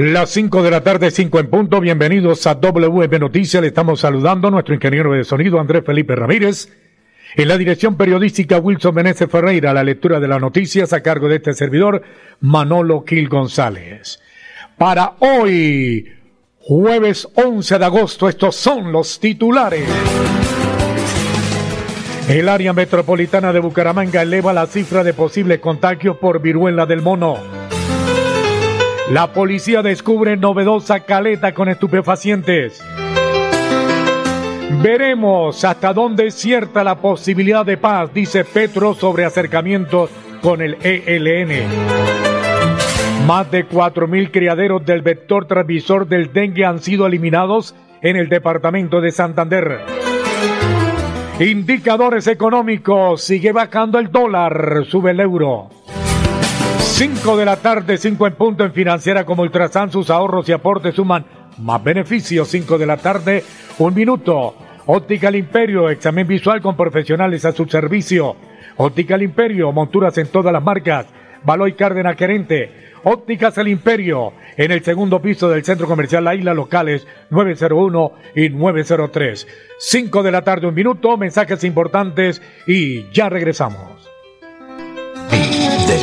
Las 5 de la tarde, 5 en punto. Bienvenidos a WM Noticias. Le estamos saludando a nuestro ingeniero de sonido, Andrés Felipe Ramírez. En la dirección periodística, Wilson Meneses Ferreira. La lectura de las noticias a cargo de este servidor, Manolo Gil González. Para hoy, jueves 11 de agosto, estos son los titulares. El área metropolitana de Bucaramanga eleva la cifra de posibles contagios por viruela del mono. La policía descubre novedosa caleta con estupefacientes. Veremos hasta dónde es cierta la posibilidad de paz, dice Petro sobre acercamientos con el ELN. Más de 4.000 criaderos del vector transmisor del dengue han sido eliminados en el departamento de Santander. Indicadores económicos, sigue bajando el dólar, sube el euro. 5 de la tarde, 5 en punto en Financiera como Ultrasan, sus ahorros y aportes suman más beneficios. 5 de la tarde, un minuto. Óptica al Imperio, examen visual con profesionales a su servicio. Óptica al Imperio, monturas en todas las marcas. Baloy Cárdenas Querente. Ópticas al Imperio, en el segundo piso del Centro Comercial La Isla, locales 901 y 903. 5 de la tarde, un minuto, mensajes importantes y ya regresamos.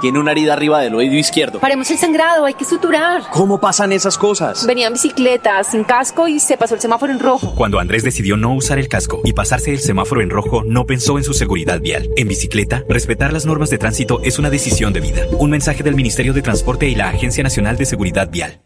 tiene una herida arriba del oído izquierdo. Paremos el sangrado, hay que suturar. ¿Cómo pasan esas cosas? Venía en bicicleta, sin casco y se pasó el semáforo en rojo. Cuando Andrés decidió no usar el casco y pasarse el semáforo en rojo, no pensó en su seguridad vial. En bicicleta, respetar las normas de tránsito es una decisión de vida. Un mensaje del Ministerio de Transporte y la Agencia Nacional de Seguridad Vial.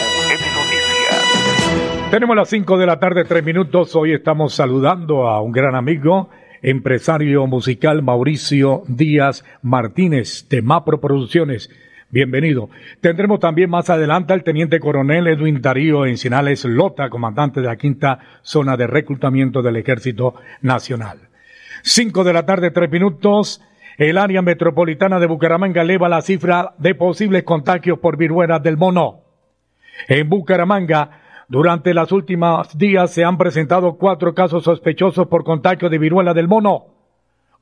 Tenemos las 5 de la tarde, 3 minutos. Hoy estamos saludando a un gran amigo, empresario musical Mauricio Díaz Martínez de Mapro Producciones. Bienvenido. Tendremos también más adelante al teniente coronel Edwin Darío Encinales Lota, comandante de la quinta zona de reclutamiento del Ejército Nacional. 5 de la tarde, 3 minutos. El área metropolitana de Bucaramanga eleva la cifra de posibles contagios por viruela del mono. En Bucaramanga, durante las últimas días se han presentado cuatro casos sospechosos por contagio de viruela del mono.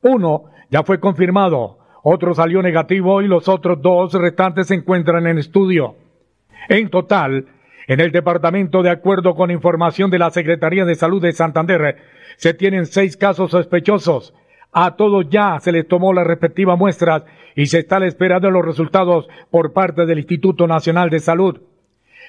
Uno ya fue confirmado, otro salió negativo y los otros dos restantes se encuentran en estudio. En total, en el departamento, de acuerdo con información de la Secretaría de Salud de Santander, se tienen seis casos sospechosos, A todos ya se les tomó las respectivas muestras y se está a la espera de los resultados por parte del Instituto Nacional de Salud.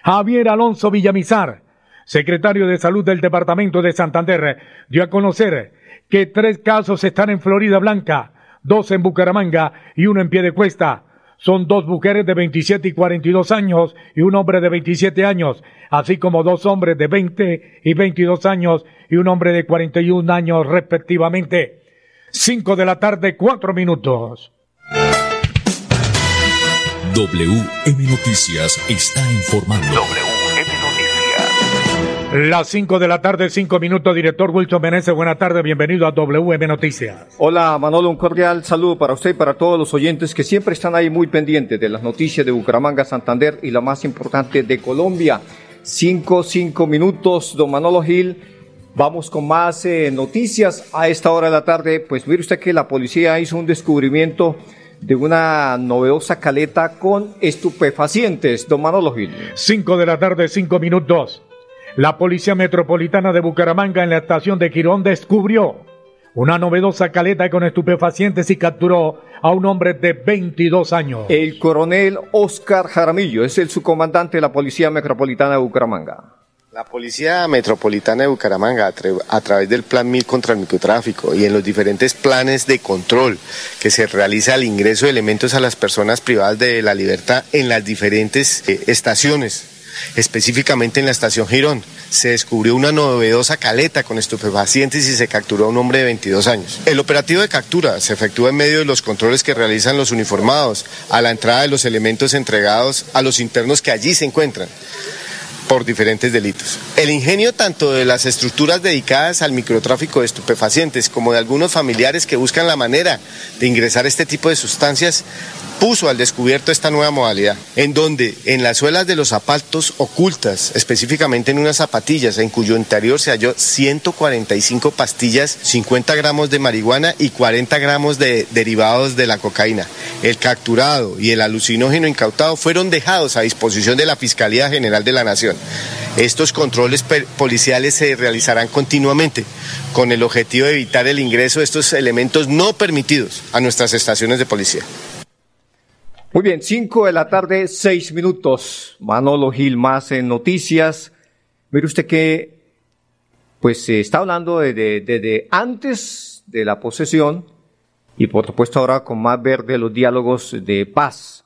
Javier Alonso Villamizar, secretario de Salud del Departamento de Santander, dio a conocer que tres casos están en Florida Blanca, dos en Bucaramanga y uno en Piedecuesta. Son dos mujeres de 27 y 42 años y un hombre de 27 años, así como dos hombres de 20 y 22 años y un hombre de 41 años respectivamente. Cinco de la tarde, cuatro minutos. WM Noticias está informando. WM Noticias. Las 5 de la tarde, 5 minutos, director Wilson Meneses, buena tarde, bienvenido a WM Noticias. Hola Manolo, un cordial saludo para usted y para todos los oyentes que siempre están ahí muy pendientes de las noticias de Bucaramanga, Santander y la más importante de Colombia. 5, 5 minutos, don Manolo Gil. Vamos con más eh, noticias a esta hora de la tarde. Pues mire usted que la policía hizo un descubrimiento de una novedosa caleta con estupefacientes. Don Manolo Gil. 5 de la tarde, 5 minutos. La Policía Metropolitana de Bucaramanga en la estación de Quirón descubrió una novedosa caleta con estupefacientes y capturó a un hombre de 22 años. El coronel Oscar Jaramillo es el subcomandante de la Policía Metropolitana de Bucaramanga. La Policía Metropolitana de Bucaramanga, a, tra- a través del Plan 1000 contra el microtráfico y en los diferentes planes de control que se realiza al ingreso de elementos a las personas privadas de la libertad en las diferentes eh, estaciones, específicamente en la estación Girón, se descubrió una novedosa caleta con estupefacientes y se capturó a un hombre de 22 años. El operativo de captura se efectúa en medio de los controles que realizan los uniformados a la entrada de los elementos entregados a los internos que allí se encuentran por diferentes delitos. El ingenio tanto de las estructuras dedicadas al microtráfico de estupefacientes como de algunos familiares que buscan la manera de ingresar este tipo de sustancias puso al descubierto esta nueva modalidad, en donde en las suelas de los zapatos ocultas, específicamente en unas zapatillas en cuyo interior se halló 145 pastillas, 50 gramos de marihuana y 40 gramos de derivados de la cocaína. El capturado y el alucinógeno incautado fueron dejados a disposición de la Fiscalía General de la Nación. Estos controles policiales se realizarán continuamente con el objetivo de evitar el ingreso de estos elementos no permitidos a nuestras estaciones de policía. Muy bien, 5 de la tarde, 6 minutos. Manolo Gil más en noticias. Mire usted que, pues se está hablando desde de, de antes de la posesión y por supuesto ahora con más verde los diálogos de paz.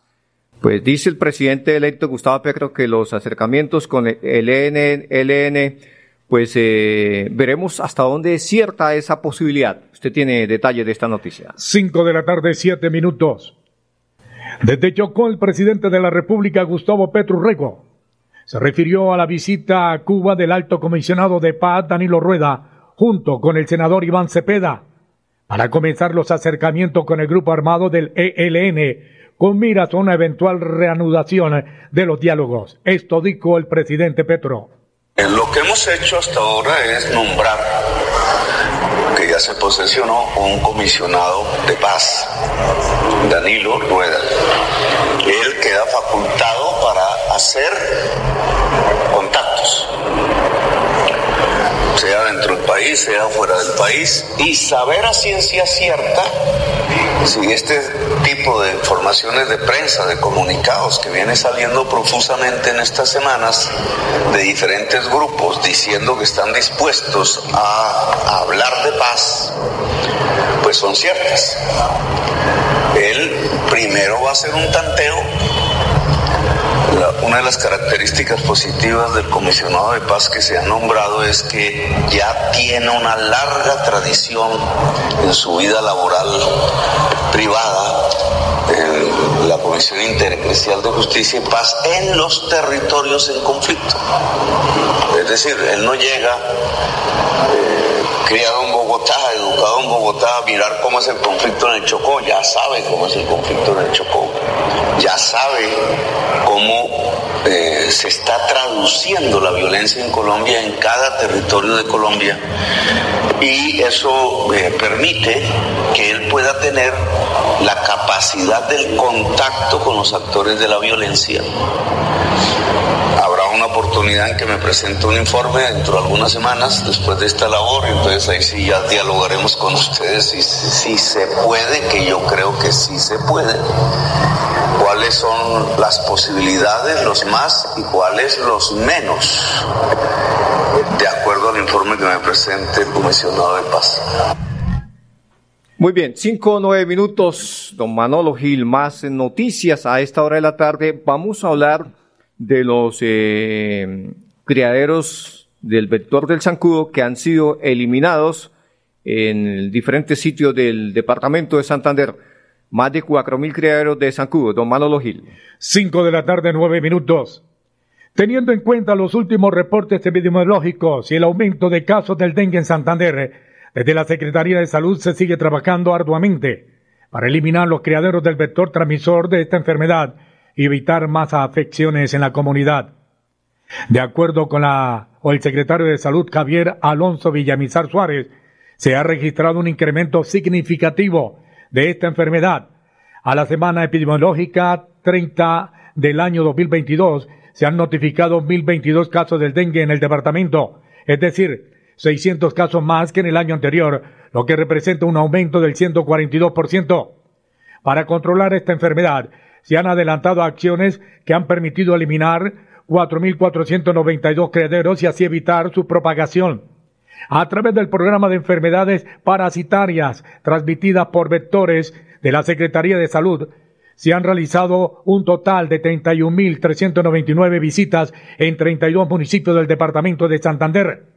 Pues dice el presidente electo Gustavo Petro que los acercamientos con el LN, pues eh, veremos hasta dónde es cierta esa posibilidad. Usted tiene detalles de esta noticia. 5 de la tarde, 7 minutos. Desde Chocó, el presidente de la República, Gustavo Petro Rego, se refirió a la visita a Cuba del alto comisionado de paz, Danilo Rueda, junto con el senador Iván Cepeda, para comenzar los acercamientos con el grupo armado del ELN, con miras a una eventual reanudación de los diálogos. Esto dijo el presidente Petro. Eh, Lo que hemos hecho hasta ahora es nombrar, que ya se posesionó, un comisionado de paz, Danilo Rueda. Él queda facultado para hacer contactos, sea dentro del país, sea fuera del país, y saber a ciencia cierta si este tipo de informaciones de prensa, de comunicados que viene saliendo profusamente en estas semanas de diferentes grupos diciendo que están dispuestos a, hablar de paz, pues son ciertas. Él primero va a hacer un tanteo. Una de las características positivas del comisionado de paz que se ha nombrado es que ya tiene una larga tradición en su vida laboral privada en la Comisión Intereclesial de Justicia y Paz en los territorios en conflicto. Es decir, él no llega eh, criado en Bogotá, educado en Bogotá, mirar cómo es el conflicto en el Chocó, ya sabe cómo es el conflicto en el Chocó, ya sabe cómo eh, se está traduciendo la violencia en Colombia en cada territorio de Colombia y eso eh, permite que él pueda tener la capacidad del contacto con los actores de la violencia. Una oportunidad en que me presente un informe dentro de algunas semanas después de esta labor entonces ahí sí ya dialogaremos con ustedes si, si se puede, que yo creo que sí se puede, cuáles son las posibilidades, los más y cuáles los menos, de acuerdo al informe que me presente el comisionado de paz. Muy bien, cinco o nueve minutos, don Manolo Gil, más noticias a esta hora de la tarde. Vamos a hablar de los eh, criaderos del vector del zancudo que han sido eliminados en diferentes sitios del departamento de Santander. Más de cuatro mil criaderos de zancudo, don Manolo Gil. Cinco de la tarde, nueve minutos. Teniendo en cuenta los últimos reportes epidemiológicos y el aumento de casos del dengue en Santander, desde la Secretaría de Salud se sigue trabajando arduamente para eliminar los criaderos del vector transmisor de esta enfermedad evitar más afecciones en la comunidad. De acuerdo con la o el secretario de Salud Javier Alonso Villamizar Suárez, se ha registrado un incremento significativo de esta enfermedad. A la semana epidemiológica 30 del año 2022 se han notificado 1.022 casos del dengue en el departamento, es decir, 600 casos más que en el año anterior, lo que representa un aumento del 142%. Para controlar esta enfermedad, se han adelantado acciones que han permitido eliminar 4.492 crederos y así evitar su propagación. A través del programa de enfermedades parasitarias transmitidas por vectores de la Secretaría de Salud, se han realizado un total de 31.399 visitas en 32 municipios del departamento de Santander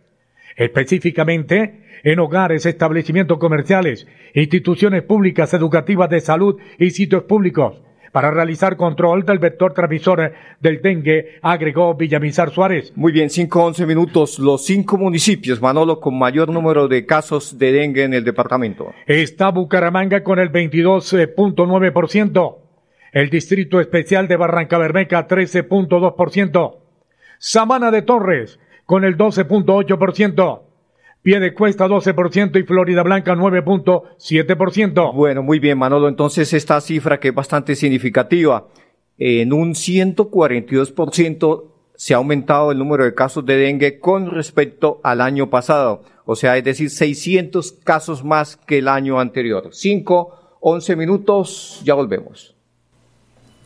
específicamente en hogares, establecimientos comerciales, instituciones públicas, educativas de salud y sitios públicos, para realizar control del vector transmisor del dengue, agregó Villamizar Suárez. Muy bien, cinco once minutos. Los cinco municipios, Manolo, con mayor número de casos de dengue en el departamento. Está Bucaramanga con el 22.9%. El Distrito Especial de Barranca Bermeja, 13.2%. Samana de Torres, con el 12.8%. Pie de Cuesta 12% y Florida Blanca 9.7%. Bueno, muy bien, Manolo. Entonces, esta cifra que es bastante significativa, en un 142% se ha aumentado el número de casos de dengue con respecto al año pasado. O sea, es decir, 600 casos más que el año anterior. 5, 11 minutos, ya volvemos.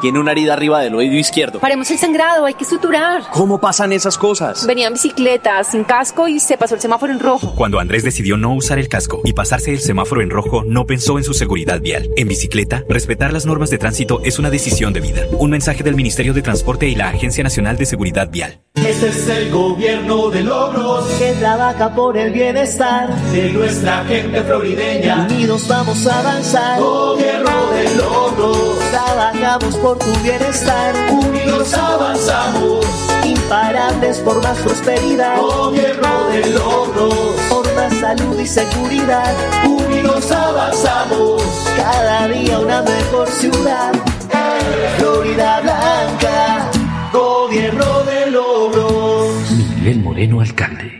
Tiene una herida arriba del oído izquierdo. Paremos el sangrado, hay que suturar. ¿Cómo pasan esas cosas? Venía en bicicleta, sin casco y se pasó el semáforo en rojo. Cuando Andrés decidió no usar el casco y pasarse el semáforo en rojo, no pensó en su seguridad vial. En bicicleta, respetar las normas de tránsito es una decisión de vida. Un mensaje del Ministerio de Transporte y la Agencia Nacional de Seguridad Vial. Este es el gobierno de logros que trabaja por el bienestar de nuestra gente florideña. Unidos vamos a avanzar. Gobierno de logros. Trabajamos por tu bienestar. Unidos avanzamos. Imparables por más prosperidad. Gobierno de logros. Por más salud y seguridad. Unidos avanzamos. Cada día una mejor ciudad. Florida Blanca. Gobierno de logros. Miguel Moreno, alcalde.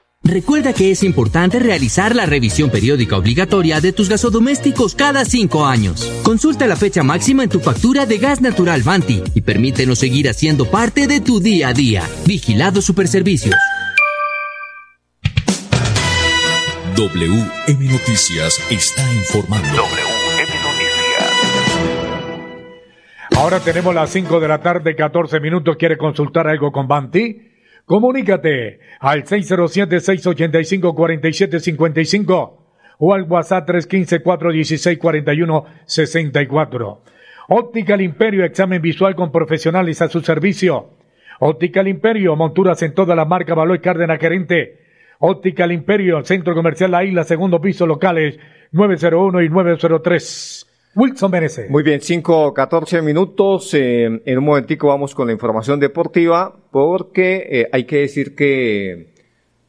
Recuerda que es importante realizar la revisión periódica obligatoria de tus gasodomésticos cada cinco años. Consulta la fecha máxima en tu factura de gas natural Vanti y permítenos seguir haciendo parte de tu día a día. Vigilado Superservicios. WM Noticias está informando. WM Noticias. Ahora tenemos las 5 de la tarde, 14 minutos. ¿Quiere consultar algo con Banti? Comunícate al 607-685-4755 o al WhatsApp 315-416-4164. Óptica al Imperio, examen visual con profesionales a su servicio. Óptica al Imperio, monturas en toda la marca Baloy Cárdenas Gerente. Óptica al Imperio, Centro Comercial La Isla, segundo piso, locales 901 y 903. Wilson Menezes. Muy bien, 5, 14 minutos. Eh, en un momentico vamos con la información deportiva, porque eh, hay que decir que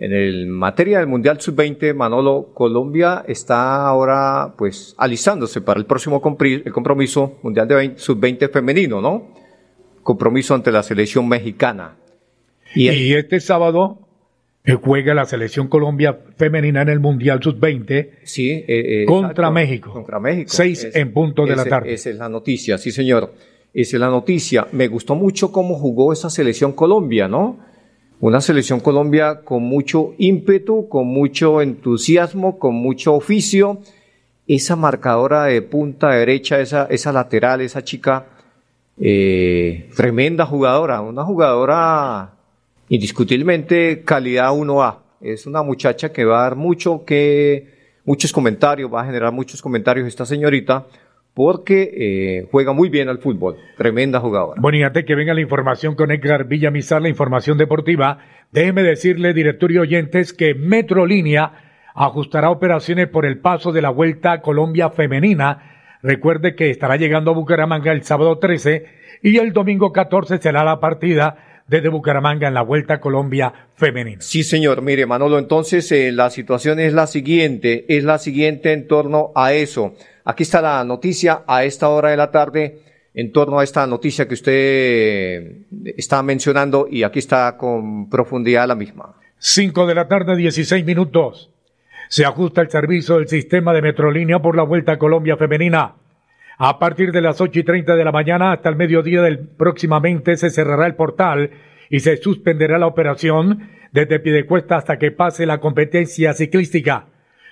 en el materia del Mundial Sub-20, Manolo, Colombia está ahora pues alistándose para el próximo el compromiso Mundial de Sub-20 femenino, ¿no? Compromiso ante la selección mexicana. Y, este sábado juega la selección Colombia femenina en el Mundial Sub-20 sí, contra México. Contra México. Seis en punto de la tarde. Esa es la noticia, sí señor. Esa es la noticia. Me gustó mucho cómo jugó esa selección Colombia, ¿no? Una selección Colombia con mucho ímpetu, con mucho entusiasmo, con mucho oficio. Esa marcadora de punta derecha, esa, esa lateral, esa chica, eh, tremenda jugadora, una jugadora indiscutiblemente calidad 1A. Es una muchacha que va a dar mucho que, muchos comentarios, va a generar muchos comentarios esta señorita porque eh, juega muy bien al fútbol. Tremenda jugadora. Bueno, y antes que venga la información con Edgar Villamizar, la información deportiva, déjeme decirle, director y oyentes, que Metrolínea ajustará operaciones por el paso de la Vuelta a Colombia Femenina. Recuerde que estará llegando a Bucaramanga el sábado 13 y el domingo 14 será la partida desde Bucaramanga en la Vuelta a Colombia Femenina. Sí, señor. Mire, Manolo, entonces eh, la situación es la siguiente, es la siguiente en torno a eso. Aquí está la noticia a esta hora de la tarde en torno a esta noticia que usted está mencionando y aquí está con profundidad la misma. Cinco de la tarde, 16 minutos. Se ajusta el servicio del sistema de Metrolínea por la Vuelta a Colombia Femenina. A partir de las ocho y treinta de la mañana hasta el mediodía del próximamente se cerrará el portal y se suspenderá la operación desde Piedecuesta hasta que pase la competencia ciclística.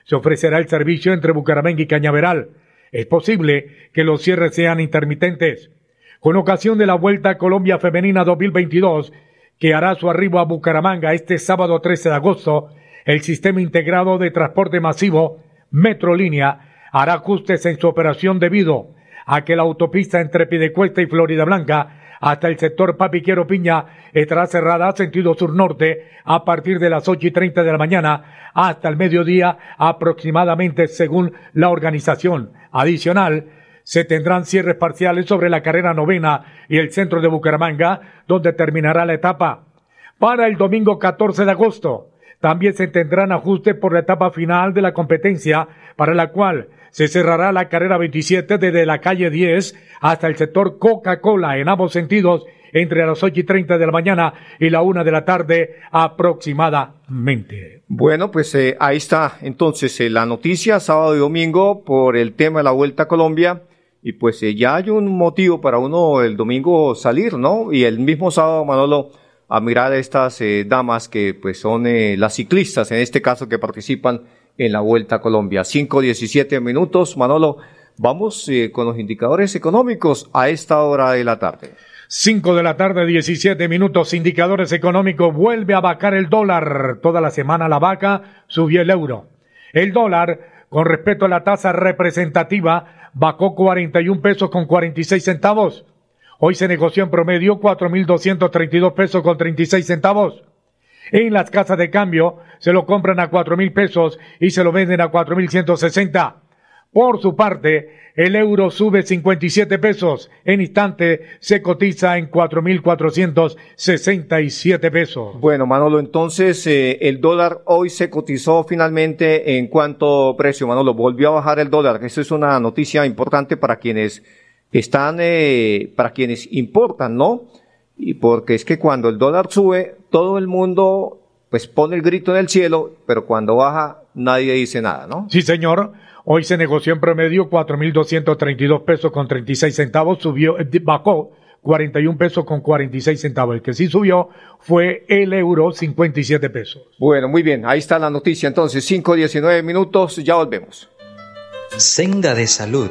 Se ofrecerá el servicio entre Bucaramanga y Cañaveral es posible que los cierres sean intermitentes. Con ocasión de la Vuelta Colombia Femenina 2022, que hará su arribo a Bucaramanga este sábado 13 de agosto, el Sistema Integrado de Transporte Masivo, Metrolínea, hará ajustes en su operación debido a que la autopista entre Pidecuesta y Florida Blanca hasta el sector Papiquero Piña estará cerrada sentido sur-norte a partir de las ocho y treinta de la mañana hasta el mediodía aproximadamente según la organización. Adicional, se tendrán cierres parciales sobre la carrera novena y el centro de Bucaramanga, donde terminará la etapa. Para el domingo 14 de agosto, también se tendrán ajustes por la etapa final de la competencia, para la cual se cerrará la carrera 27 desde la calle 10 hasta el sector Coca-Cola en ambos sentidos entre las ocho y treinta de la mañana y la una de la tarde aproximadamente. Bueno, pues eh, ahí está entonces eh, la noticia sábado y domingo por el tema de la Vuelta a Colombia y pues eh, ya hay un motivo para uno el domingo salir, ¿no? Y el mismo sábado, Manolo, a mirar a estas damas que pues son las ciclistas en este caso que participan en la Vuelta a Colombia. 5-17 minutos, Manolo. Vamos eh, con los indicadores económicos a esta hora de la tarde. 5 de la tarde, 17 minutos. Indicadores económicos. Vuelve a vacar el dólar. Toda la semana la vaca subió el euro. El dólar, con respecto a la tasa representativa, vacó 41 pesos con 46 centavos. Hoy se negoció en promedio 4.232 pesos con 36 centavos. En las casas de cambio se lo compran a cuatro mil pesos y se lo venden a cuatro mil ciento sesenta. Por su parte, el euro sube 57 pesos. En instante se cotiza en 4.467 pesos. Bueno, Manolo, entonces eh, el dólar hoy se cotizó finalmente en cuánto precio, Manolo. Volvió a bajar el dólar. Eso es una noticia importante para quienes están, eh, para quienes importan, ¿no? Y porque es que cuando el dólar sube, todo el mundo pues pone el grito en el cielo, pero cuando baja nadie dice nada, ¿no? Sí, señor. Hoy se negoció en promedio 4.232 pesos con 36 centavos, subió, eh, bajó 41 pesos con 46 centavos. El que sí subió fue el euro 57 pesos. Bueno, muy bien, ahí está la noticia. Entonces, 5, 19 minutos, ya volvemos. Senda de Salud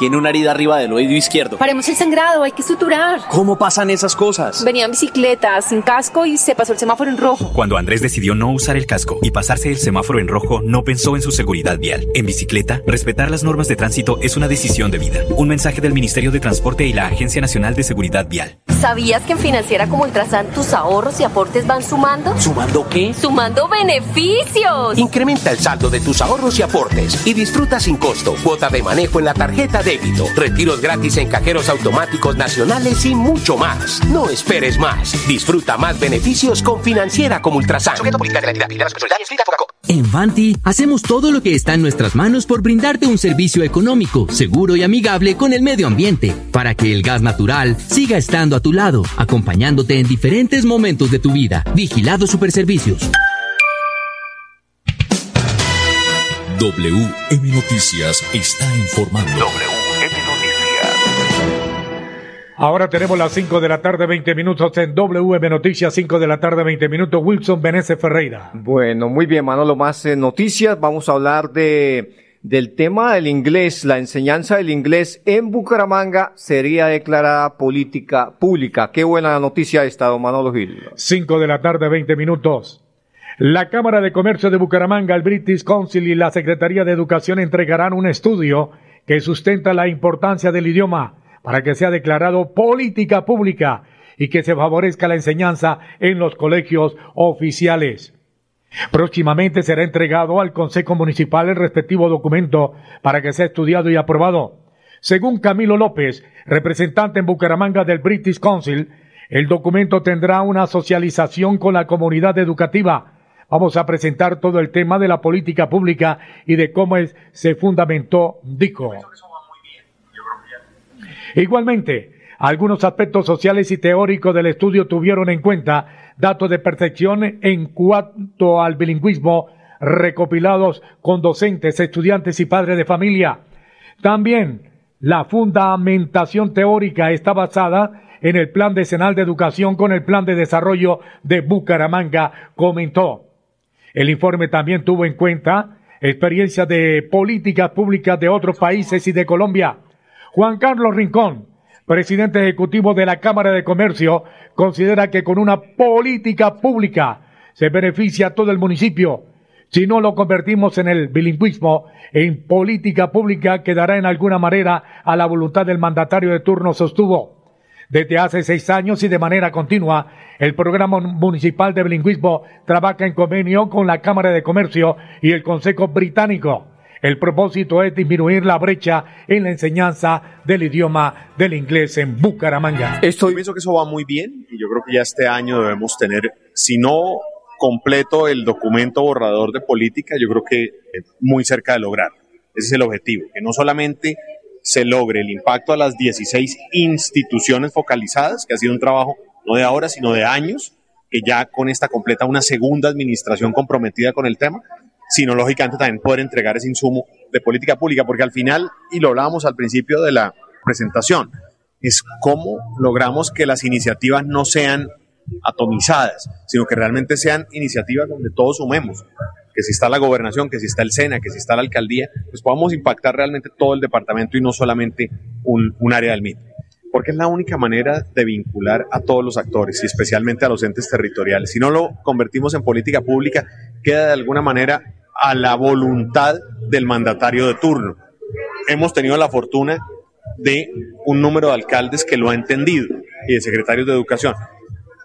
Tiene una herida arriba del oído izquierdo. Paremos el sangrado, hay que suturar. ¿Cómo pasan esas cosas? Venía en bicicleta, sin casco y se pasó el semáforo en rojo. Cuando Andrés decidió no usar el casco y pasarse el semáforo en rojo, no pensó en su seguridad vial. En bicicleta, respetar las normas de tránsito es una decisión de vida. Un mensaje del Ministerio de Transporte y la Agencia Nacional de Seguridad Vial. ¿Sabías que en Financiera como Ultrasan tus ahorros y aportes van sumando? ¿Sumando qué? ¡Sumando beneficios! Incrementa el saldo de tus ahorros y aportes y disfruta sin costo cuota de manejo en la tarjeta débito, retiros gratis en cajeros automáticos nacionales y mucho más. No esperes más. Disfruta más beneficios con Financiera como Ultrasan. En Vanti hacemos todo lo que está en nuestras manos por brindarte un servicio económico, seguro y amigable con el medio ambiente, para que el gas natural siga estando a tu lado, acompañándote en diferentes momentos de tu vida. Vigilado Superservicios. WM Noticias está informando. WM Noticias. Ahora tenemos las 5 de la tarde, 20 minutos en WM Noticias, 5 de la tarde, 20 minutos. Wilson Benese Ferreira. Bueno, muy bien, Manolo, más eh, noticias. Vamos a hablar de del tema del inglés. La enseñanza del inglés en Bucaramanga sería declarada política pública. Qué buena noticia esta, don Manolo Gil. 5 de la tarde, 20 minutos. La Cámara de Comercio de Bucaramanga, el British Council y la Secretaría de Educación entregarán un estudio que sustenta la importancia del idioma para que sea declarado política pública y que se favorezca la enseñanza en los colegios oficiales. Próximamente será entregado al Consejo Municipal el respectivo documento para que sea estudiado y aprobado. Según Camilo López, representante en Bucaramanga del British Council, el documento tendrá una socialización con la comunidad educativa. Vamos a presentar todo el tema de la política pública y de cómo es, se fundamentó, dijo. Igualmente, algunos aspectos sociales y teóricos del estudio tuvieron en cuenta datos de percepción en cuanto al bilingüismo recopilados con docentes, estudiantes y padres de familia. También la fundamentación teórica está basada en el Plan Decenal de Educación con el Plan de Desarrollo de Bucaramanga, comentó. El informe también tuvo en cuenta experiencias de políticas públicas de otros países y de Colombia. Juan Carlos Rincón, presidente ejecutivo de la Cámara de Comercio, considera que con una política pública se beneficia a todo el municipio. Si no lo convertimos en el bilingüismo, en política pública quedará en alguna manera a la voluntad del mandatario de turno, sostuvo. Desde hace seis años y de manera continua, el programa municipal de bilingüismo trabaja en convenio con la Cámara de Comercio y el Consejo Británico. El propósito es disminuir la brecha en la enseñanza del idioma del inglés en Bucaramanga. Esto pienso que eso va muy bien y yo creo que ya este año debemos tener, si no completo el documento borrador de política, yo creo que muy cerca de lograr. Ese es el objetivo, que no solamente se logre el impacto a las 16 instituciones focalizadas, que ha sido un trabajo no de ahora, sino de años, que ya con esta completa una segunda administración comprometida con el tema, sino lógicamente también poder entregar ese insumo de política pública, porque al final, y lo hablábamos al principio de la presentación, es cómo logramos que las iniciativas no sean atomizadas, sino que realmente sean iniciativas donde todos sumemos, que si está la gobernación, que si está el SENA, que si está la alcaldía, pues podamos impactar realmente todo el departamento y no solamente un, un área del MIT. Porque es la única manera de vincular a todos los actores y especialmente a los entes territoriales. Si no lo convertimos en política pública, queda de alguna manera a la voluntad del mandatario de turno. Hemos tenido la fortuna de un número de alcaldes que lo ha entendido y de secretarios de educación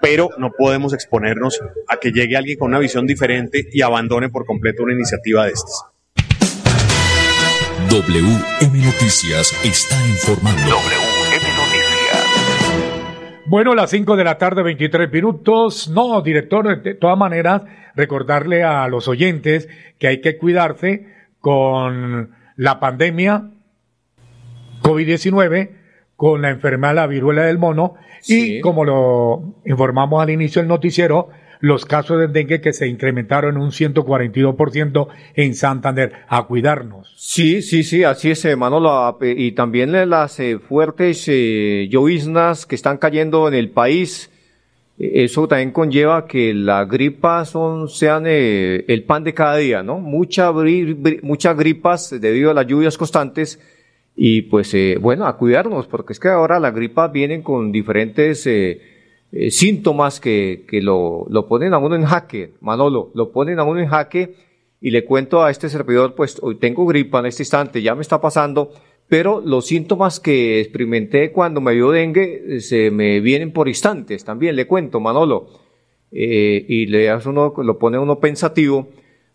pero no podemos exponernos a que llegue alguien con una visión diferente y abandone por completo una iniciativa de estas. WM Noticias está informando. Bueno, las 5 de la tarde, 23 minutos. No, director, de todas maneras, recordarle a los oyentes que hay que cuidarse con la pandemia COVID-19, con la enfermedad, la viruela del mono, y como lo informamos al inicio del noticiero, los casos de dengue que se incrementaron en un 142% en Santander. A cuidarnos. Sí, sí, sí, así es, eh, Manolo. Y también las eh, fuertes eh, lloviznas que están cayendo en el país. Eso también conlleva que las gripas son, sean el pan de cada día, ¿no? Mucha, muchas gripas debido a las lluvias constantes y pues bueno, a cuidarnos, porque es que ahora las gripas vienen con diferentes eh, síntomas que, que lo, lo, ponen a uno en jaque, Manolo, lo ponen a uno en jaque y le cuento a este servidor, pues hoy tengo gripa en este instante, ya me está pasando, pero los síntomas que experimenté cuando me dio dengue eh, se me vienen por instantes también, le cuento, Manolo, eh, y le hace uno, lo pone uno pensativo,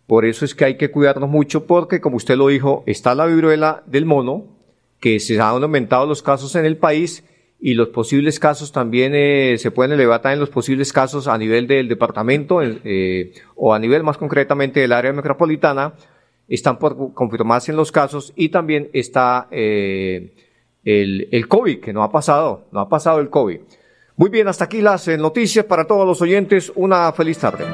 por eso es que hay que cuidarnos mucho porque, como usted lo dijo, está la viruela del mono, que se han aumentado los casos en el país, y los posibles casos también eh, se pueden elevar también los posibles casos a nivel del departamento eh, o a nivel más concretamente del área metropolitana están por confirmarse en los casos y también está eh, el, el COVID que no ha pasado, no ha pasado el COVID. Muy bien, hasta aquí las noticias para todos los oyentes. Una feliz tarde.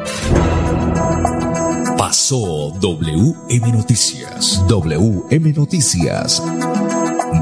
Pasó WM Noticias. WM Noticias.